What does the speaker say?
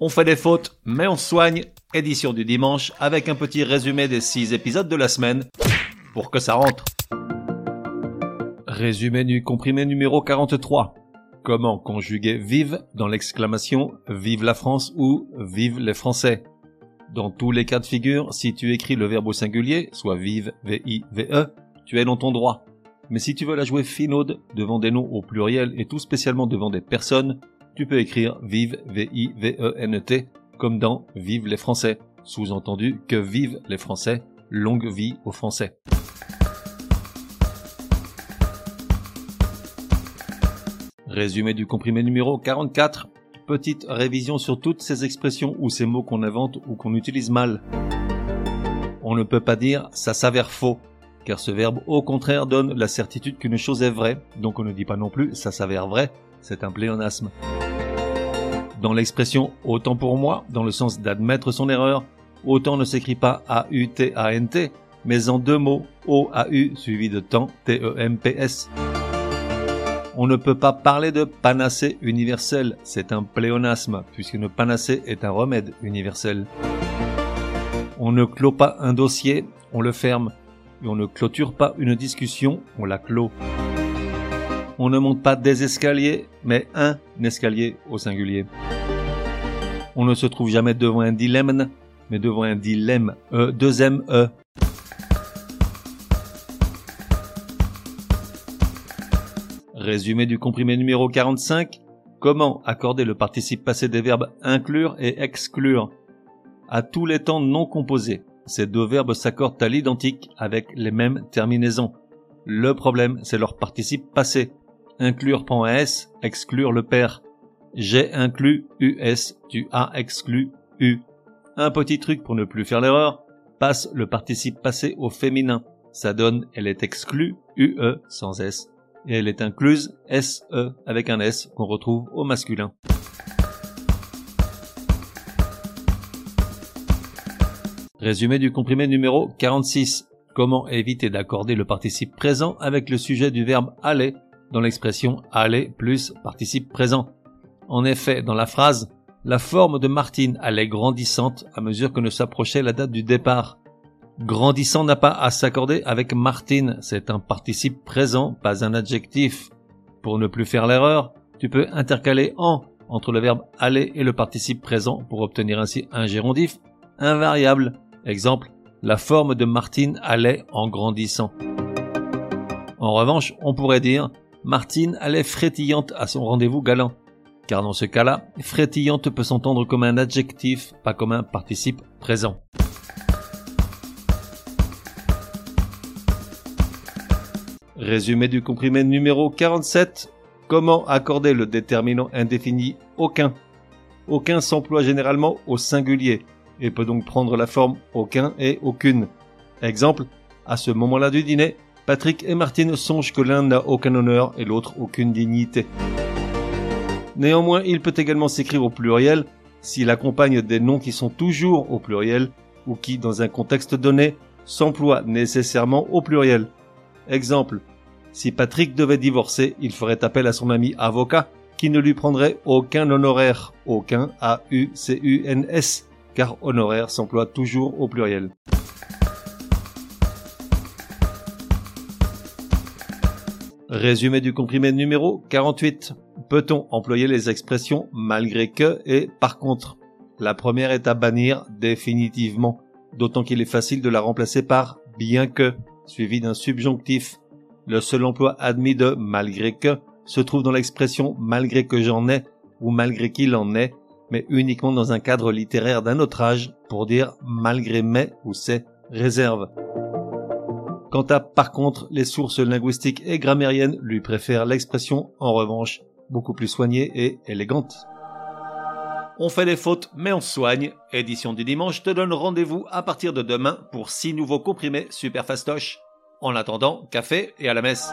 On fait des fautes, mais on soigne. Édition du dimanche avec un petit résumé des 6 épisodes de la semaine pour que ça rentre. Résumé du comprimé numéro 43. Comment conjuguer vive dans l'exclamation Vive la France ou Vive les Français Dans tous les cas de figure, si tu écris le verbe au singulier, soit vive, V-I-V-E, tu es dans ton droit. Mais si tu veux la jouer finaude devant des noms au pluriel et tout spécialement devant des personnes, tu peux écrire vive, V-I-V-E-N-T, comme dans Vive les Français. Sous-entendu que vive les Français, longue vie aux Français. Résumé du comprimé numéro 44. Petite révision sur toutes ces expressions ou ces mots qu'on invente ou qu'on utilise mal. On ne peut pas dire ça s'avère faux, car ce verbe au contraire donne la certitude qu'une chose est vraie, donc on ne dit pas non plus ça s'avère vrai, c'est un pléonasme. Dans l'expression autant pour moi, dans le sens d'admettre son erreur, autant ne s'écrit pas A-U-T-A-N-T, mais en deux mots, O-A-U suivi de temps, T-E-M-P-S. On ne peut pas parler de panacée universelle, c'est un pléonasme, puisqu'une panacée est un remède universel. On ne clôt pas un dossier, on le ferme. Et on ne clôture pas une discussion, on la clôt. On ne monte pas des escaliers, mais un escalier au singulier. On ne se trouve jamais devant un dilemme, mais devant un dilemme, E, deux M, E. Résumé du comprimé numéro 45. Comment accorder le participe passé des verbes inclure et exclure? À tous les temps non composés. Ces deux verbes s'accordent à l'identique avec les mêmes terminaisons. Le problème, c'est leur participe passé. Inclure S, exclure le père. J'ai inclus US, tu as exclu U. Un petit truc pour ne plus faire l'erreur, passe le participe passé au féminin. Ça donne elle est exclue, UE sans S et elle est incluse SE avec un S qu'on retrouve au masculin. Résumé du comprimé numéro 46. Comment éviter d'accorder le participe présent avec le sujet du verbe aller dans l'expression aller plus participe présent. En effet, dans la phrase, la forme de Martine allait grandissante à mesure que ne s'approchait la date du départ. Grandissant n'a pas à s'accorder avec Martine, c'est un participe présent, pas un adjectif. Pour ne plus faire l'erreur, tu peux intercaler en entre le verbe aller et le participe présent pour obtenir ainsi un gérondif invariable. Exemple, la forme de Martine allait en grandissant. En revanche, on pourrait dire Martine allait frétillante à son rendez-vous galant. Car dans ce cas-là, frétillante peut s'entendre comme un adjectif, pas comme un participe présent. Résumé du comprimé numéro 47. Comment accorder le déterminant indéfini? Aucun Aucun s'emploie généralement au singulier et peut donc prendre la forme aucun et aucune. Exemple, à ce moment-là du dîner, Patrick et Martine songent que l'un n'a aucun honneur et l'autre aucune dignité. Néanmoins, il peut également s'écrire au pluriel s'il accompagne des noms qui sont toujours au pluriel ou qui, dans un contexte donné, s'emploient nécessairement au pluriel. Exemple, si Patrick devait divorcer, il ferait appel à son ami avocat qui ne lui prendrait aucun honoraire, aucun A-U-C-U-N-S, car honoraire s'emploie toujours au pluriel. Résumé du comprimé numéro 48. Peut-on employer les expressions malgré que et par contre? La première est à bannir définitivement, d'autant qu'il est facile de la remplacer par bien que, suivi d'un subjonctif. Le seul emploi admis de malgré que se trouve dans l'expression malgré que j'en ai ou malgré qu'il en est, mais uniquement dans un cadre littéraire d'un autre âge pour dire malgré mes ou ses réserves. Quant à par contre, les sources linguistiques et grammairiennes lui préfèrent l'expression en revanche beaucoup plus soignée et élégante. On fait des fautes, mais on soigne. Édition du dimanche te donne rendez-vous à partir de demain pour six nouveaux comprimés super fastoches. En attendant, café et à la messe.